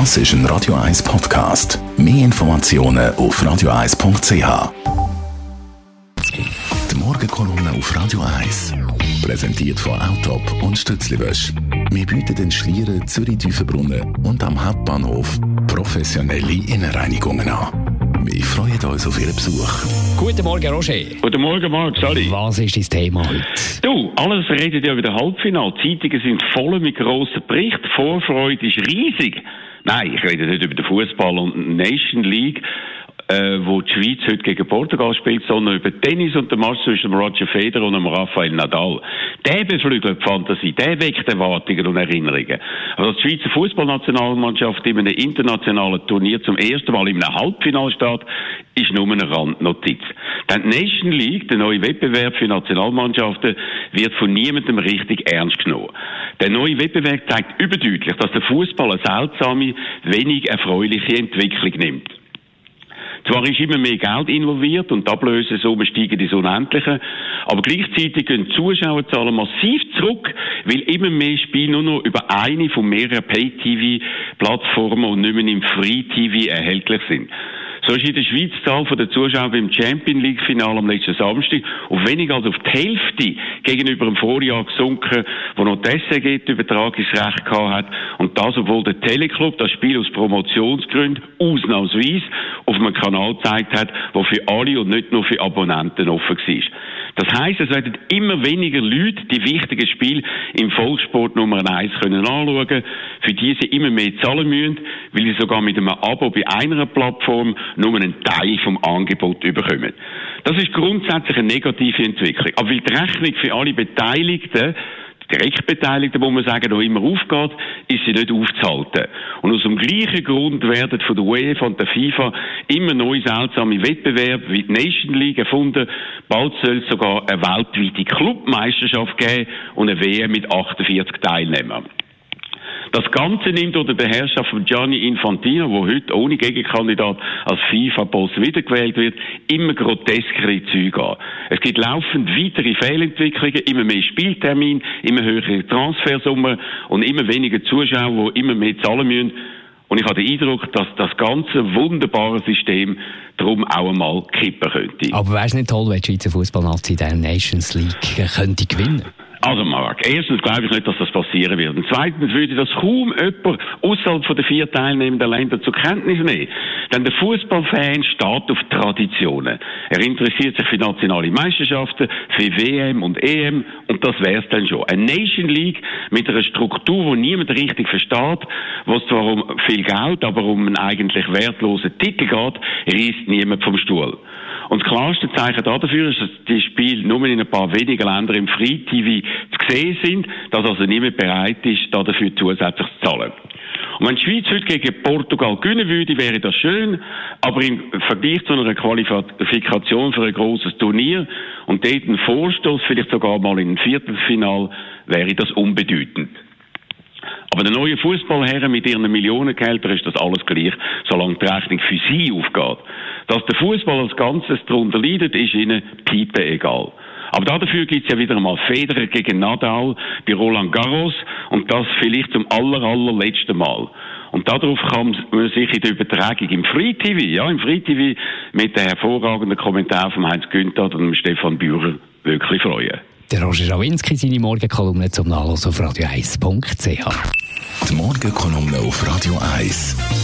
Das ist ein Radio 1 Podcast. Mehr Informationen auf radio1.ch. Die Morgenkolumne auf Radio 1. Präsentiert von Autop und Stützliwösch. Wir bieten den Schlieren, Zürich-Tüfenbrunnen und am Hauptbahnhof professionelle Innenreinigungen an. Wir freuen uns auf Ihren Besuch. Guten Morgen, Roger. Guten Morgen, Marc, sorry. Was ist dein Thema heute? Du, alles redet ja über das Halbfinale. Die Zeitungen sind voll mit grossen Berichten. Vorfreude ist riesig. Nein, ich rede nicht über den Fußball und Nation League äh, wo die Schweiz heute gegen Portugal spielt, sondern über Tennis und den Match zwischen Roger Federer und Rafael Nadal. Der beflügelt die Fantasie, der weckt Erwartungen und Erinnerungen. Also die Schweizer Fußballnationalmannschaft in einem internationalen Turnier zum ersten Mal in einem steht, ist nur eine Randnotiz. Denn die Nation League, der neue Wettbewerb für Nationalmannschaften, wird von niemandem richtig ernst genommen. Der neue Wettbewerb zeigt überdeutlich, dass der Fußball eine seltsame, wenig erfreuliche Entwicklung nimmt. Zwar ist immer mehr Geld involviert und die Ablösesummen steigen ins Unendliche, aber gleichzeitig gehen die Zuschauerzahlen massiv zurück, weil immer mehr Spiele nur noch über eine von mehreren Pay-TV-Plattformen und nicht mehr im Free-TV erhältlich sind. So ist in der Schweiz die Zahl der Zuschauer beim Champion League Finale am letzten Samstag auf weniger als auf die Hälfte gegenüber dem Vorjahr gesunken, wo noch das SRG Übertragungsrecht gehabt hat. Und das, obwohl der Teleclub das Spiel aus Promotionsgründen ausnahmsweise auf einem Kanal gezeigt hat, der für alle und nicht nur für Abonnenten offen war. Das heisst, es werden immer weniger Leute die wichtigen Spiele im Volkssport Nummer 1 können anschauen, für die sie immer mehr zahlen müssen, weil sie sogar mit einem Abo bei einer Plattform nur einen Teil vom Angebot bekommen. Das ist grundsätzlich eine negative Entwicklung. Aber weil die Rechnung für alle Beteiligten Direktbeteiligten, wo man sagen, noch immer aufgeht, ist sie nicht aufzuhalten. Und aus dem gleichen Grund werden von der UEFA und der FIFA immer neue seltsame Wettbewerbe wie die Nation League erfunden. Bald soll es sogar eine weltweite Clubmeisterschaft geben und eine WM mit 48 Teilnehmern. Das Ganze nimmt unter der Herrschaft von Gianni Infantino, wo heute ohne Gegenkandidat als FIFA-Boss wiedergewählt wird, immer groteskere Züge an. Es gibt laufend weitere Fehlentwicklungen, immer mehr Spieltermine, immer höhere Transfersummen und immer weniger Zuschauer, die immer mehr zahlen müssen. Und ich habe den Eindruck, dass das ganze wunderbare System darum auch einmal kippen könnte. Aber wäre es nicht toll, wenn die Schweizer Fußballnazi in der Nations League könnte gewinnen könnte? Also Mark, erstens glaube ich nicht, dass das passieren wird. Und zweitens würde das kaum jemand außerhalb von den vier teilnehmenden Ländern zur Kenntnis nehmen. Denn der Fußballfan steht auf Traditionen. Er interessiert sich für nationale Meisterschaften, für WM und EM und das wär's dann schon. Eine Nation League mit einer Struktur, wo niemand richtig versteht, wo es zwar um viel Geld, aber um einen eigentlich wertlosen Titel geht, reißt niemand vom Stuhl. Und das klarste Zeichen dafür ist, dass die Spiele nur in ein paar wenigen Ländern im Free TV zu sehen sind, dass also niemand bereit ist, dafür zusätzlich zu zahlen. Und wenn die Schweiz heute gegen Portugal gewinnen würde, wäre das schön, aber im Vergleich zu einer Qualifikation für ein großes Turnier und dort ein Vorstoß, vielleicht sogar mal in ein Viertelfinal, wäre das unbedeutend. Aber den neuen Fußballherren mit ihren Millionengehältern ist das alles gleich, solange die Rechnung für sie aufgeht. Dass der Fußball als Ganzes darunter leidet, ist ihnen piepe egal. Aber dafür gibt es ja wieder einmal Federer gegen Nadal bei Roland Garros und das vielleicht zum aller, allerletzten Mal. Und darauf kann man sich in der Übertragung im Free TV, ja, im Free TV mit den hervorragenden Kommentaren von Heinz Günther und dem Stefan Bührer wirklich freuen. Der Roger Rawinski, seine Morgenkolumne zum Nachlass auf radio1.ch. Die Morgenkolumne auf Radio 1.